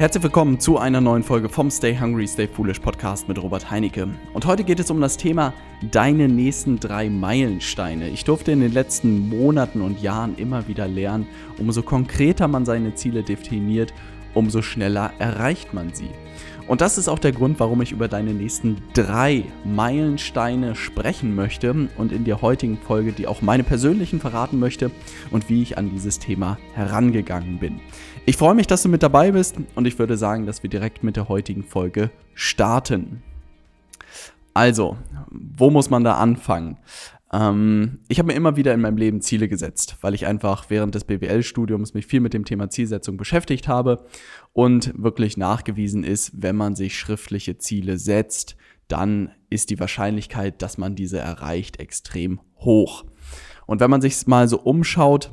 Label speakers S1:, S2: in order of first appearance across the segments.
S1: Herzlich willkommen zu einer neuen Folge vom Stay Hungry, Stay Foolish Podcast mit Robert Heinecke. Und heute geht es um das Thema deine nächsten drei Meilensteine. Ich durfte in den letzten Monaten und Jahren immer wieder lernen, umso konkreter man seine Ziele definiert, umso schneller erreicht man sie. Und das ist auch der Grund, warum ich über deine nächsten drei Meilensteine sprechen möchte und in der heutigen Folge die auch meine persönlichen verraten möchte und wie ich an dieses Thema herangegangen bin. Ich freue mich, dass du mit dabei bist und ich würde sagen, dass wir direkt mit der heutigen Folge starten. Also, wo muss man da anfangen? Ähm, ich habe mir immer wieder in meinem Leben Ziele gesetzt, weil ich einfach während des BWL-Studiums mich viel mit dem Thema Zielsetzung beschäftigt habe und wirklich nachgewiesen ist, wenn man sich schriftliche Ziele setzt, dann ist die Wahrscheinlichkeit, dass man diese erreicht, extrem hoch. Und wenn man sich mal so umschaut,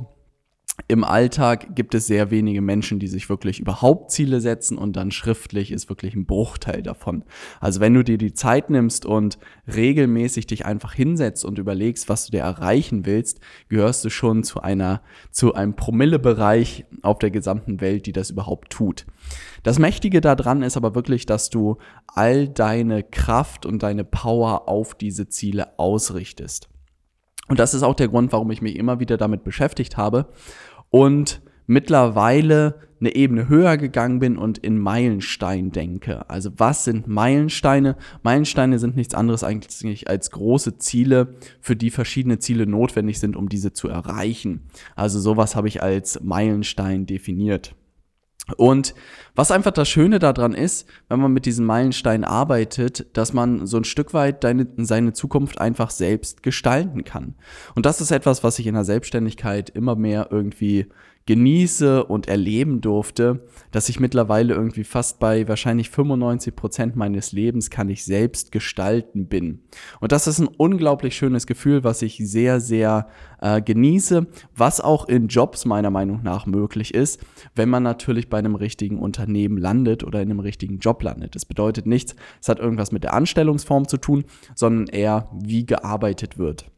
S1: im Alltag gibt es sehr wenige Menschen, die sich wirklich überhaupt Ziele setzen und dann schriftlich ist wirklich ein Bruchteil davon. Also wenn du dir die Zeit nimmst und regelmäßig dich einfach hinsetzt und überlegst, was du dir erreichen willst, gehörst du schon zu einer, zu einem Promillebereich auf der gesamten Welt, die das überhaupt tut. Das Mächtige daran ist aber wirklich, dass du all deine Kraft und deine Power auf diese Ziele ausrichtest. Und das ist auch der Grund, warum ich mich immer wieder damit beschäftigt habe und mittlerweile eine Ebene höher gegangen bin und in Meilenstein denke. Also was sind Meilensteine? Meilensteine sind nichts anderes eigentlich als große Ziele, für die verschiedene Ziele notwendig sind, um diese zu erreichen. Also sowas habe ich als Meilenstein definiert. Und was einfach das Schöne daran ist, wenn man mit diesen Meilensteinen arbeitet, dass man so ein Stück weit deine, seine Zukunft einfach selbst gestalten kann. Und das ist etwas, was ich in der Selbstständigkeit immer mehr irgendwie genieße und erleben durfte, dass ich mittlerweile irgendwie fast bei wahrscheinlich 95 Prozent meines Lebens kann ich selbst gestalten bin. Und das ist ein unglaublich schönes Gefühl, was ich sehr, sehr äh, genieße, was auch in Jobs meiner Meinung nach möglich ist, wenn man natürlich bei einem richtigen Unternehmen landet oder in einem richtigen Job landet. Das bedeutet nichts, es hat irgendwas mit der Anstellungsform zu tun, sondern eher, wie gearbeitet wird.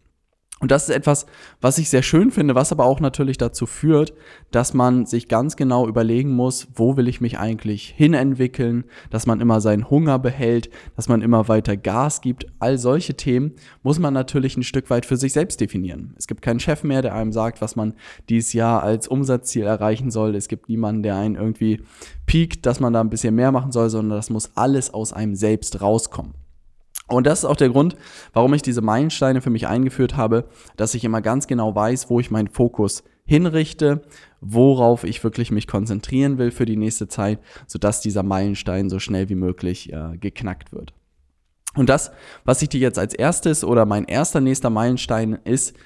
S1: Und das ist etwas, was ich sehr schön finde, was aber auch natürlich dazu führt, dass man sich ganz genau überlegen muss, wo will ich mich eigentlich hinentwickeln, dass man immer seinen Hunger behält, dass man immer weiter Gas gibt. All solche Themen muss man natürlich ein Stück weit für sich selbst definieren. Es gibt keinen Chef mehr, der einem sagt, was man dieses Jahr als Umsatzziel erreichen soll. Es gibt niemanden, der einen irgendwie piekt, dass man da ein bisschen mehr machen soll, sondern das muss alles aus einem selbst rauskommen. Und das ist auch der Grund, warum ich diese Meilensteine für mich eingeführt habe, dass ich immer ganz genau weiß, wo ich meinen Fokus hinrichte, worauf ich wirklich mich konzentrieren will für die nächste Zeit, sodass dieser Meilenstein so schnell wie möglich äh, geknackt wird. Und das, was ich dir jetzt als erstes oder mein erster nächster Meilenstein ist,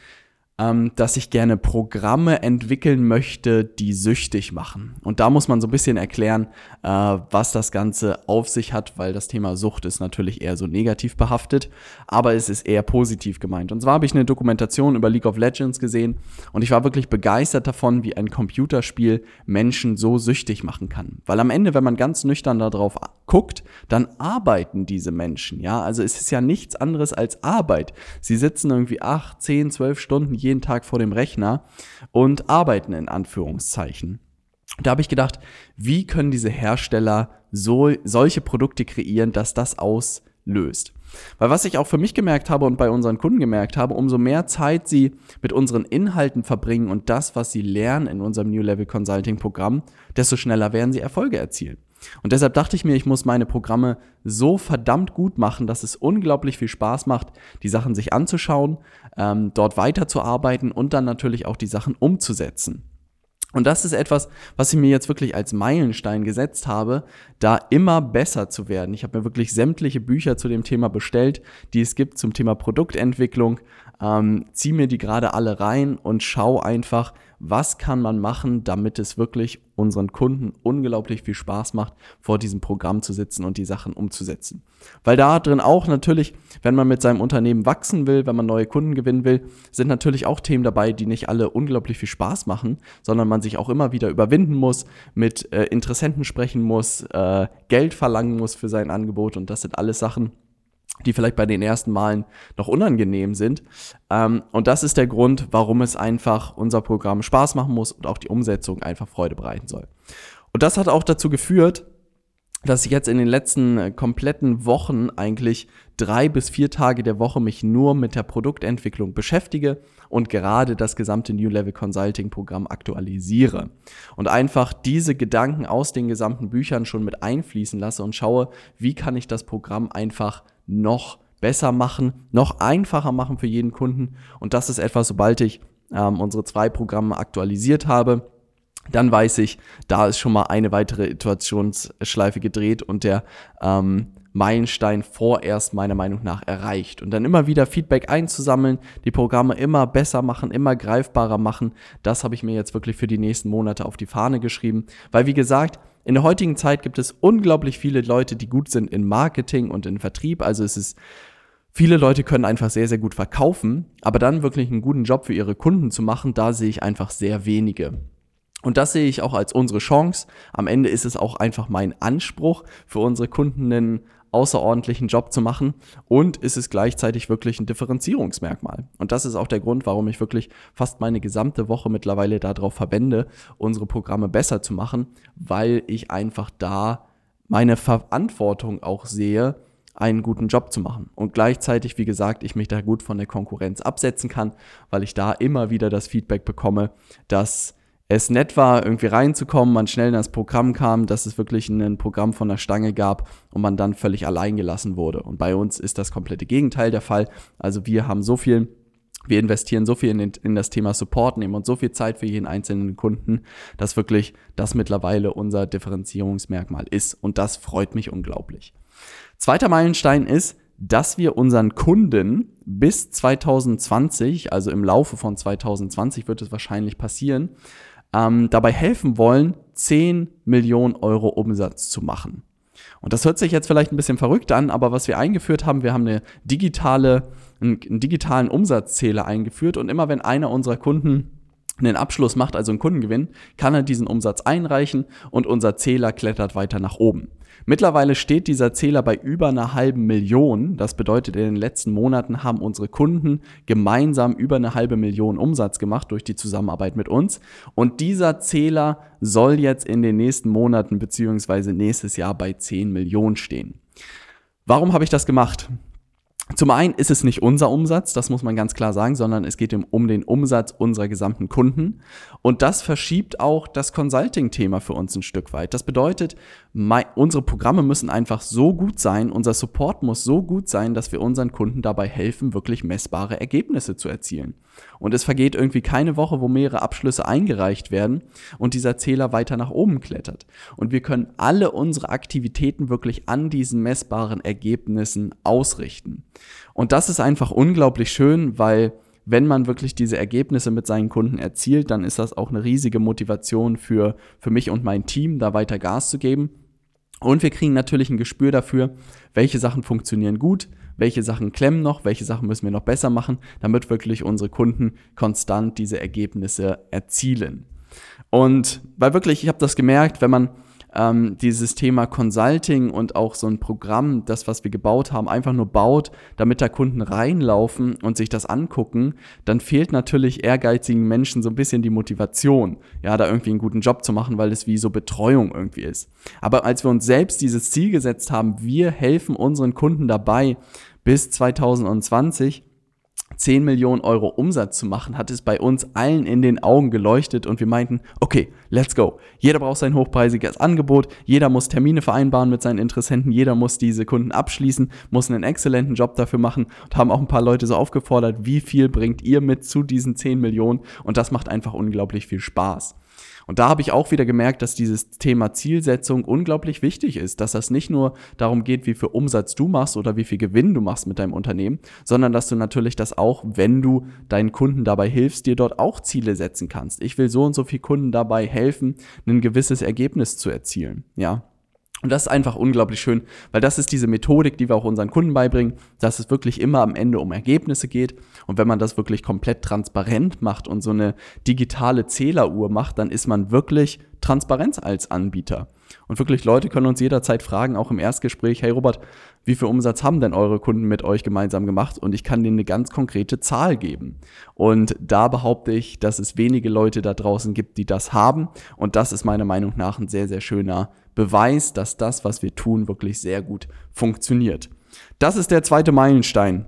S1: ähm, dass ich gerne Programme entwickeln möchte, die süchtig machen. Und da muss man so ein bisschen erklären, äh, was das Ganze auf sich hat, weil das Thema Sucht ist natürlich eher so negativ behaftet, aber es ist eher positiv gemeint. Und zwar habe ich eine Dokumentation über League of Legends gesehen und ich war wirklich begeistert davon, wie ein Computerspiel Menschen so süchtig machen kann. Weil am Ende, wenn man ganz nüchtern darauf guckt, dann arbeiten diese Menschen, ja. Also es ist ja nichts anderes als Arbeit. Sie sitzen irgendwie acht, zehn, zwölf Stunden jeden Tag vor dem Rechner und arbeiten in Anführungszeichen. Da habe ich gedacht, wie können diese Hersteller so, solche Produkte kreieren, dass das auslöst? Weil was ich auch für mich gemerkt habe und bei unseren Kunden gemerkt habe, umso mehr Zeit sie mit unseren Inhalten verbringen und das, was sie lernen in unserem New Level Consulting Programm, desto schneller werden sie Erfolge erzielen. Und deshalb dachte ich mir, ich muss meine Programme so verdammt gut machen, dass es unglaublich viel Spaß macht, die Sachen sich anzuschauen, ähm, dort weiterzuarbeiten und dann natürlich auch die Sachen umzusetzen. Und das ist etwas, was ich mir jetzt wirklich als Meilenstein gesetzt habe, da immer besser zu werden. Ich habe mir wirklich sämtliche Bücher zu dem Thema bestellt, die es gibt zum Thema Produktentwicklung, ähm, zieh mir die gerade alle rein und schau einfach, was kann man machen, damit es wirklich unseren Kunden unglaublich viel Spaß macht, vor diesem Programm zu sitzen und die Sachen umzusetzen. Weil da drin auch natürlich, wenn man mit seinem Unternehmen wachsen will, wenn man neue Kunden gewinnen will, sind natürlich auch Themen dabei, die nicht alle unglaublich viel Spaß machen, sondern man sich auch immer wieder überwinden muss, mit äh, Interessenten sprechen muss, äh, Geld verlangen muss für sein Angebot und das sind alles Sachen, die vielleicht bei den ersten Malen noch unangenehm sind. Ähm, und das ist der Grund, warum es einfach unser Programm Spaß machen muss und auch die Umsetzung einfach Freude bereiten soll. Und das hat auch dazu geführt, dass ich jetzt in den letzten äh, kompletten Wochen eigentlich drei bis vier Tage der Woche mich nur mit der Produktentwicklung beschäftige und gerade das gesamte New Level Consulting Programm aktualisiere und einfach diese Gedanken aus den gesamten Büchern schon mit einfließen lasse und schaue, wie kann ich das Programm einfach noch besser machen, noch einfacher machen für jeden Kunden und das ist etwas, sobald ich ähm, unsere zwei Programme aktualisiert habe, dann weiß ich, da ist schon mal eine weitere Iterationsschleife gedreht und der ähm, Meilenstein vorerst meiner Meinung nach erreicht. Und dann immer wieder Feedback einzusammeln, die Programme immer besser machen, immer greifbarer machen, das habe ich mir jetzt wirklich für die nächsten Monate auf die Fahne geschrieben. Weil wie gesagt, in der heutigen Zeit gibt es unglaublich viele Leute, die gut sind in Marketing und in Vertrieb. Also es ist Viele Leute können einfach sehr, sehr gut verkaufen, aber dann wirklich einen guten Job für ihre Kunden zu machen, da sehe ich einfach sehr wenige. Und das sehe ich auch als unsere Chance. Am Ende ist es auch einfach mein Anspruch, für unsere Kunden einen außerordentlichen Job zu machen und ist es gleichzeitig wirklich ein Differenzierungsmerkmal. Und das ist auch der Grund, warum ich wirklich fast meine gesamte Woche mittlerweile darauf verwende, unsere Programme besser zu machen, weil ich einfach da meine Verantwortung auch sehe, einen guten Job zu machen. Und gleichzeitig, wie gesagt, ich mich da gut von der Konkurrenz absetzen kann, weil ich da immer wieder das Feedback bekomme, dass es nett war, irgendwie reinzukommen, man schnell in das Programm kam, dass es wirklich ein Programm von der Stange gab und man dann völlig allein gelassen wurde. Und bei uns ist das komplette Gegenteil der Fall. Also wir haben so viel wir investieren so viel in, in, das Thema Support, nehmen uns so viel Zeit für jeden einzelnen Kunden, dass wirklich das mittlerweile unser Differenzierungsmerkmal ist. Und das freut mich unglaublich. Zweiter Meilenstein ist, dass wir unseren Kunden bis 2020, also im Laufe von 2020 wird es wahrscheinlich passieren, ähm, dabei helfen wollen, 10 Millionen Euro Umsatz zu machen. Und das hört sich jetzt vielleicht ein bisschen verrückt an, aber was wir eingeführt haben, wir haben eine digitale, einen, einen digitalen Umsatzzähler eingeführt und immer wenn einer unserer Kunden einen Abschluss macht, also einen Kundengewinn, kann er diesen Umsatz einreichen und unser Zähler klettert weiter nach oben. Mittlerweile steht dieser Zähler bei über einer halben Million. Das bedeutet, in den letzten Monaten haben unsere Kunden gemeinsam über eine halbe Million Umsatz gemacht durch die Zusammenarbeit mit uns. Und dieser Zähler soll jetzt in den nächsten Monaten beziehungsweise nächstes Jahr bei 10 Millionen stehen. Warum habe ich das gemacht? Zum einen ist es nicht unser Umsatz, das muss man ganz klar sagen, sondern es geht um, den Umsatz unserer gesamten Kunden. Und das verschiebt auch das Consulting-Thema für uns ein Stück weit. Das bedeutet, unsere Programme müssen einfach so gut sein, unser Support muss so gut sein, dass wir unseren Kunden dabei helfen, wirklich messbare Ergebnisse zu erzielen. Und es vergeht irgendwie keine Woche, wo mehrere Abschlüsse eingereicht werden und dieser Zähler weiter nach oben klettert. Und wir können alle unsere Aktivitäten wirklich an diesen messbaren Ergebnissen ausrichten. Und das ist einfach unglaublich schön, weil wenn man wirklich diese Ergebnisse mit seinen Kunden erzielt, dann ist das auch eine riesige Motivation für, für mich und mein Team, da weiter Gas zu geben. Und wir kriegen natürlich ein Gespür dafür, welche Sachen funktionieren gut, welche Sachen klemmen noch, welche Sachen müssen wir noch besser machen, damit wirklich unsere Kunden konstant diese Ergebnisse erzielen. Und weil wirklich, ich habe das gemerkt, wenn man ähm, dieses Thema Consulting und auch so ein Programm, das, was wir gebaut haben, einfach nur baut, damit da Kunden reinlaufen und sich das angucken, dann fehlt natürlich ehrgeizigen Menschen so ein bisschen die Motivation, ja, da irgendwie einen guten Job zu machen, weil es wie so Betreuung irgendwie ist. Aber als wir uns selbst dieses Ziel gesetzt haben, wir helfen unseren Kunden dabei, bis 2020 10 Millionen Euro Umsatz zu machen, hat es bei uns allen in den Augen geleuchtet und wir meinten, okay, let's go. Jeder braucht sein hochpreisiges Angebot, jeder muss Termine vereinbaren mit seinen Interessenten, jeder muss diese Kunden abschließen, muss einen exzellenten Job dafür machen und haben auch ein paar Leute so aufgefordert, wie viel bringt ihr mit zu diesen 10 Millionen und das macht einfach unglaublich viel Spaß. Und da habe ich auch wieder gemerkt, dass dieses Thema Zielsetzung unglaublich wichtig ist, dass das nicht nur darum geht, wie viel Umsatz du machst oder wie viel Gewinn du machst mit deinem Unternehmen, sondern dass du natürlich das auch, wenn du deinen Kunden dabei hilfst, dir dort auch Ziele setzen kannst. Ich will so und so viel Kunden dabei helfen, ein gewisses Ergebnis zu erzielen. Ja, und das ist einfach unglaublich schön, weil das ist diese Methodik, die wir auch unseren Kunden beibringen, dass es wirklich immer am Ende um Ergebnisse geht. Und wenn man das wirklich komplett transparent macht und so eine digitale Zähleruhr macht, dann ist man wirklich Transparenz als Anbieter. Und wirklich, Leute können uns jederzeit fragen, auch im Erstgespräch, hey Robert, wie viel Umsatz haben denn eure Kunden mit euch gemeinsam gemacht? Und ich kann denen eine ganz konkrete Zahl geben. Und da behaupte ich, dass es wenige Leute da draußen gibt, die das haben. Und das ist meiner Meinung nach ein sehr, sehr schöner Beweis, dass das, was wir tun, wirklich sehr gut funktioniert. Das ist der zweite Meilenstein.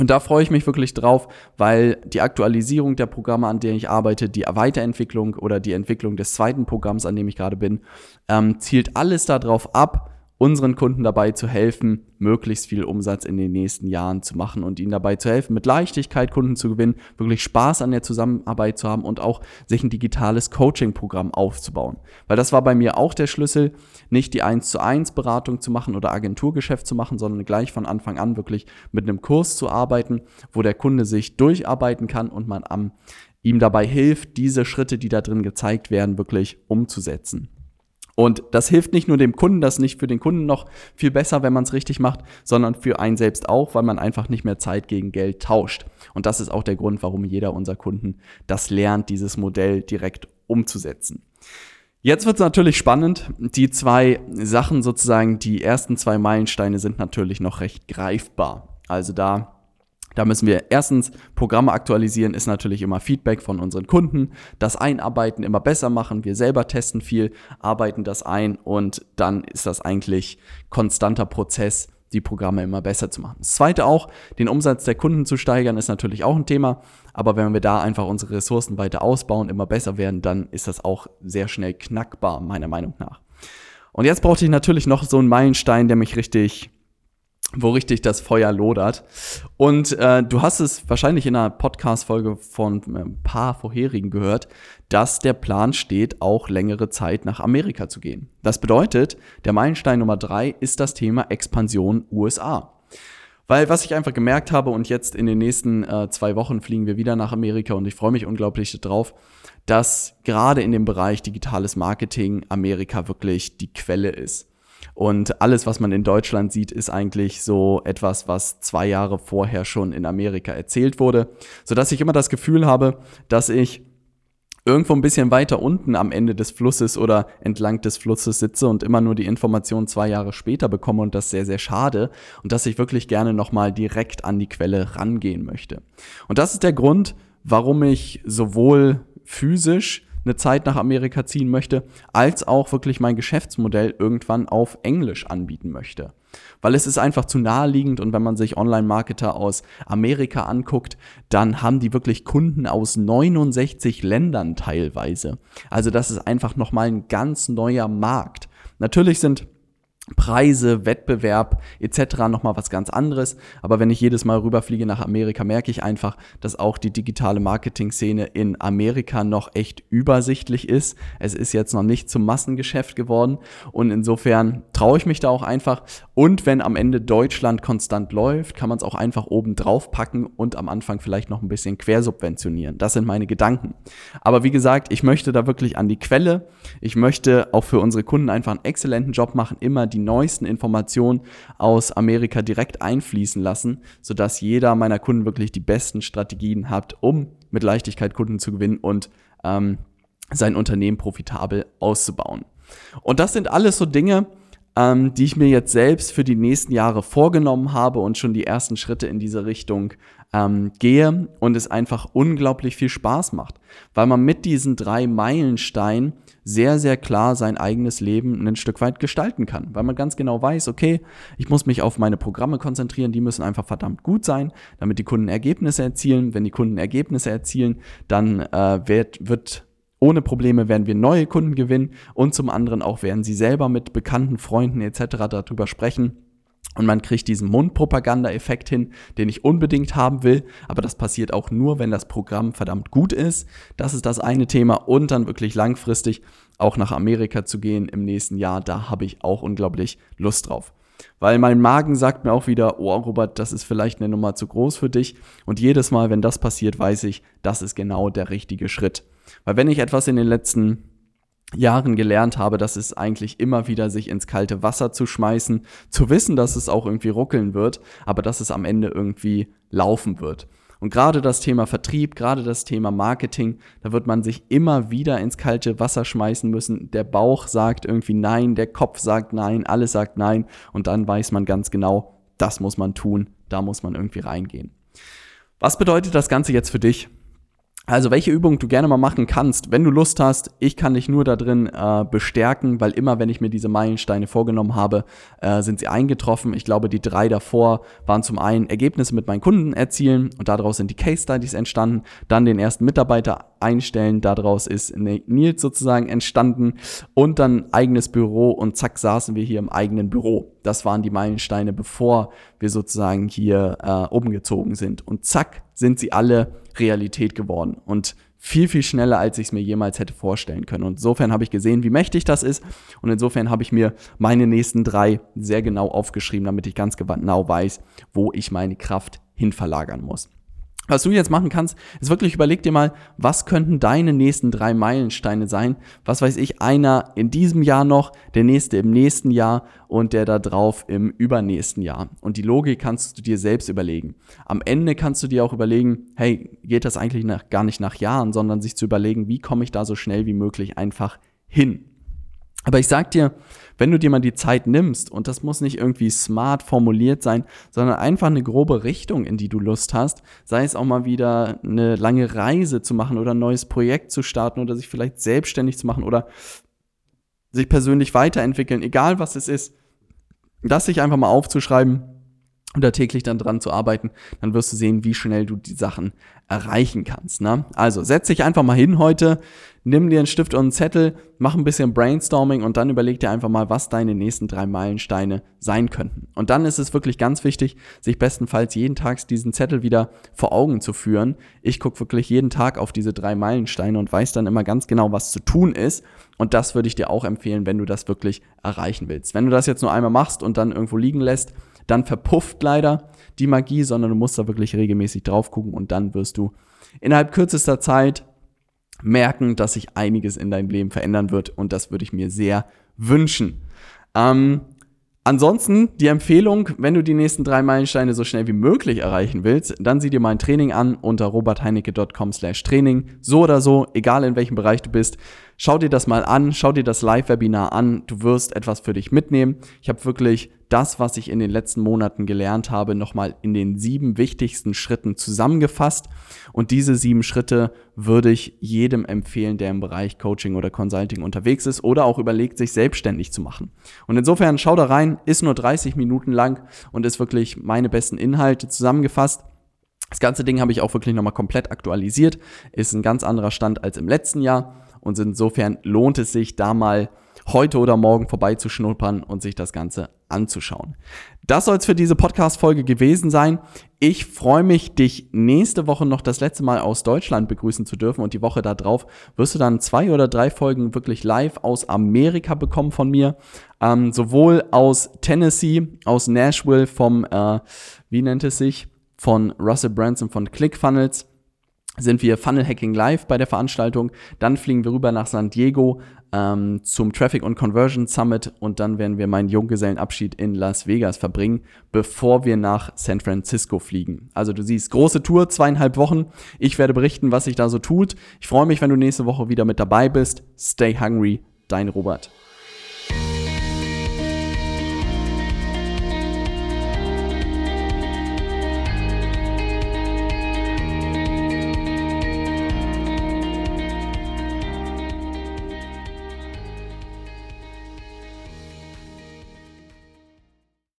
S1: Und da freue ich mich wirklich drauf, weil die Aktualisierung der Programme, an denen ich arbeite, die Weiterentwicklung oder die Entwicklung des zweiten Programms, an dem ich gerade bin, ähm, zielt alles darauf ab, unseren Kunden dabei zu helfen, möglichst viel Umsatz in den nächsten Jahren zu machen und ihnen dabei zu helfen, mit Leichtigkeit Kunden zu gewinnen, wirklich Spaß an der Zusammenarbeit zu haben und auch sich ein digitales Coaching-Programm aufzubauen. Weil das war bei mir auch der Schlüssel, nicht die 1 zu 1 Beratung zu machen oder Agenturgeschäft zu machen, sondern gleich von Anfang an wirklich mit einem Kurs zu arbeiten, wo der Kunde sich durcharbeiten kann und man am ihm dabei hilft, diese Schritte, die da drin gezeigt werden, wirklich umzusetzen. Und das hilft nicht nur dem Kunden, das ist nicht für den Kunden noch viel besser, wenn man es richtig macht, sondern für einen selbst auch, weil man einfach nicht mehr Zeit gegen Geld tauscht. Und das ist auch der Grund, warum jeder unserer Kunden das lernt, dieses Modell direkt umzusetzen. Jetzt wird es natürlich spannend. Die zwei Sachen sozusagen, die ersten zwei Meilensteine sind natürlich noch recht greifbar. Also da da müssen wir erstens Programme aktualisieren, ist natürlich immer Feedback von unseren Kunden, das Einarbeiten immer besser machen, wir selber testen viel, arbeiten das ein und dann ist das eigentlich konstanter Prozess, die Programme immer besser zu machen. Das zweite auch, den Umsatz der Kunden zu steigern, ist natürlich auch ein Thema, aber wenn wir da einfach unsere Ressourcen weiter ausbauen, immer besser werden, dann ist das auch sehr schnell knackbar, meiner Meinung nach. Und jetzt brauchte ich natürlich noch so einen Meilenstein, der mich richtig wo richtig das Feuer lodert. Und äh, du hast es wahrscheinlich in einer Podcast-Folge von äh, ein paar vorherigen gehört, dass der Plan steht, auch längere Zeit nach Amerika zu gehen. Das bedeutet, der Meilenstein Nummer drei ist das Thema Expansion USA. Weil was ich einfach gemerkt habe und jetzt in den nächsten äh, zwei Wochen fliegen wir wieder nach Amerika und ich freue mich unglaublich darauf, dass gerade in dem Bereich digitales Marketing Amerika wirklich die Quelle ist. Und alles, was man in Deutschland sieht, ist eigentlich so etwas, was zwei Jahre vorher schon in Amerika erzählt wurde, sodass ich immer das Gefühl habe, dass ich irgendwo ein bisschen weiter unten am Ende des Flusses oder entlang des Flusses sitze und immer nur die Information zwei Jahre später bekomme und das sehr, sehr schade und dass ich wirklich gerne nochmal direkt an die Quelle rangehen möchte. Und das ist der Grund, warum ich sowohl physisch eine Zeit nach Amerika ziehen möchte, als auch wirklich mein Geschäftsmodell irgendwann auf Englisch anbieten möchte. Weil es ist einfach zu naheliegend und wenn man sich Online-Marketer aus Amerika anguckt, dann haben die wirklich Kunden aus 69 Ländern teilweise. Also das ist einfach nochmal ein ganz neuer Markt. Natürlich sind Preise, Wettbewerb etc. nochmal was ganz anderes. Aber wenn ich jedes Mal rüberfliege nach Amerika, merke ich einfach, dass auch die digitale Marketing-Szene in Amerika noch echt übersichtlich ist. Es ist jetzt noch nicht zum Massengeschäft geworden und insofern traue ich mich da auch einfach. Und wenn am Ende Deutschland konstant läuft, kann man es auch einfach oben drauf packen und am Anfang vielleicht noch ein bisschen quersubventionieren. Das sind meine Gedanken. Aber wie gesagt, ich möchte da wirklich an die Quelle. Ich möchte auch für unsere Kunden einfach einen exzellenten Job machen, immer die neuesten Informationen aus Amerika direkt einfließen lassen, sodass jeder meiner Kunden wirklich die besten Strategien hat, um mit Leichtigkeit Kunden zu gewinnen und ähm, sein Unternehmen profitabel auszubauen. Und das sind alles so Dinge, ähm, die ich mir jetzt selbst für die nächsten Jahre vorgenommen habe und schon die ersten Schritte in diese Richtung ähm, gehe und es einfach unglaublich viel Spaß macht, weil man mit diesen drei Meilensteinen sehr, sehr klar sein eigenes Leben ein Stück weit gestalten kann, weil man ganz genau weiß, okay, ich muss mich auf meine Programme konzentrieren, die müssen einfach verdammt gut sein, damit die Kunden Ergebnisse erzielen. Wenn die Kunden Ergebnisse erzielen, dann äh, wird, wird ohne Probleme werden wir neue Kunden gewinnen und zum anderen auch werden sie selber mit bekannten Freunden etc. darüber sprechen und man kriegt diesen Mundpropaganda-Effekt hin, den ich unbedingt haben will. Aber das passiert auch nur, wenn das Programm verdammt gut ist. Das ist das eine Thema. Und dann wirklich langfristig auch nach Amerika zu gehen im nächsten Jahr. Da habe ich auch unglaublich Lust drauf. Weil mein Magen sagt mir auch wieder, oh Robert, das ist vielleicht eine Nummer zu groß für dich. Und jedes Mal, wenn das passiert, weiß ich, das ist genau der richtige Schritt. Weil wenn ich etwas in den letzten Jahren gelernt habe, dass es eigentlich immer wieder sich ins kalte Wasser zu schmeißen, zu wissen, dass es auch irgendwie ruckeln wird, aber dass es am Ende irgendwie laufen wird. Und gerade das Thema Vertrieb, gerade das Thema Marketing, da wird man sich immer wieder ins kalte Wasser schmeißen müssen. Der Bauch sagt irgendwie nein, der Kopf sagt nein, alles sagt nein. Und dann weiß man ganz genau, das muss man tun, da muss man irgendwie reingehen. Was bedeutet das Ganze jetzt für dich? Also welche Übung du gerne mal machen kannst, wenn du Lust hast. Ich kann dich nur da drin äh, bestärken, weil immer, wenn ich mir diese Meilensteine vorgenommen habe, äh, sind sie eingetroffen. Ich glaube, die drei davor waren zum einen Ergebnisse mit meinen Kunden erzielen und daraus sind die Case Studies entstanden. Dann den ersten Mitarbeiter einstellen, daraus ist Nils sozusagen entstanden und dann eigenes Büro und zack saßen wir hier im eigenen Büro. Das waren die Meilensteine, bevor wir sozusagen hier äh, umgezogen sind. Und zack sind sie alle Realität geworden und viel, viel schneller, als ich es mir jemals hätte vorstellen können. Und insofern habe ich gesehen, wie mächtig das ist. Und insofern habe ich mir meine nächsten drei sehr genau aufgeschrieben, damit ich ganz genau weiß, wo ich meine Kraft hin verlagern muss. Was du jetzt machen kannst, ist wirklich überleg dir mal, was könnten deine nächsten drei Meilensteine sein? Was weiß ich, einer in diesem Jahr noch, der nächste im nächsten Jahr und der da drauf im übernächsten Jahr. Und die Logik kannst du dir selbst überlegen. Am Ende kannst du dir auch überlegen, hey, geht das eigentlich nach, gar nicht nach Jahren, sondern sich zu überlegen, wie komme ich da so schnell wie möglich einfach hin? Aber ich sag dir, wenn du dir mal die Zeit nimmst, und das muss nicht irgendwie smart formuliert sein, sondern einfach eine grobe Richtung, in die du Lust hast, sei es auch mal wieder eine lange Reise zu machen oder ein neues Projekt zu starten oder sich vielleicht selbstständig zu machen oder sich persönlich weiterentwickeln, egal was es ist, das sich einfach mal aufzuschreiben und da täglich dann dran zu arbeiten, dann wirst du sehen, wie schnell du die Sachen erreichen kannst. Ne? Also setz dich einfach mal hin heute, nimm dir einen Stift und einen Zettel, mach ein bisschen Brainstorming und dann überleg dir einfach mal, was deine nächsten drei Meilensteine sein könnten. Und dann ist es wirklich ganz wichtig, sich bestenfalls jeden Tag diesen Zettel wieder vor Augen zu führen. Ich gucke wirklich jeden Tag auf diese drei Meilensteine und weiß dann immer ganz genau, was zu tun ist. Und das würde ich dir auch empfehlen, wenn du das wirklich erreichen willst. Wenn du das jetzt nur einmal machst und dann irgendwo liegen lässt, dann verpufft leider die Magie, sondern du musst da wirklich regelmäßig drauf gucken und dann wirst du innerhalb kürzester Zeit merken, dass sich einiges in deinem Leben verändern wird und das würde ich mir sehr wünschen. Ähm, Ansonsten die Empfehlung, wenn du die nächsten drei Meilensteine so schnell wie möglich erreichen willst, dann sieh dir mein Training an unter robertheinecke.com slash Training. So oder so, egal in welchem Bereich du bist, schau dir das mal an, schau dir das Live-Webinar an, du wirst etwas für dich mitnehmen. Ich habe wirklich das, was ich in den letzten Monaten gelernt habe, nochmal in den sieben wichtigsten Schritten zusammengefasst. Und diese sieben Schritte würde ich jedem empfehlen, der im Bereich Coaching oder Consulting unterwegs ist oder auch überlegt, sich selbstständig zu machen. Und insofern schau da rein, ist nur 30 Minuten lang und ist wirklich meine besten Inhalte zusammengefasst. Das ganze Ding habe ich auch wirklich nochmal komplett aktualisiert, ist ein ganz anderer Stand als im letzten Jahr und insofern lohnt es sich da mal heute oder morgen vorbeizuschnuppern und sich das Ganze anzuschauen. Das soll es für diese Podcast-Folge gewesen sein. Ich freue mich, dich nächste Woche noch das letzte Mal aus Deutschland begrüßen zu dürfen und die Woche darauf wirst du dann zwei oder drei Folgen wirklich live aus Amerika bekommen von mir. Ähm, sowohl aus Tennessee, aus Nashville vom, äh, wie nennt es sich, von Russell Branson von ClickFunnels sind wir Funnel Hacking Live bei der Veranstaltung. Dann fliegen wir rüber nach San Diego ähm, zum Traffic und Conversion Summit und dann werden wir meinen Junggesellenabschied in Las Vegas verbringen, bevor wir nach San Francisco fliegen. Also du siehst, große Tour, zweieinhalb Wochen. Ich werde berichten, was sich da so tut. Ich freue mich, wenn du nächste Woche wieder mit dabei bist. Stay hungry, dein Robert.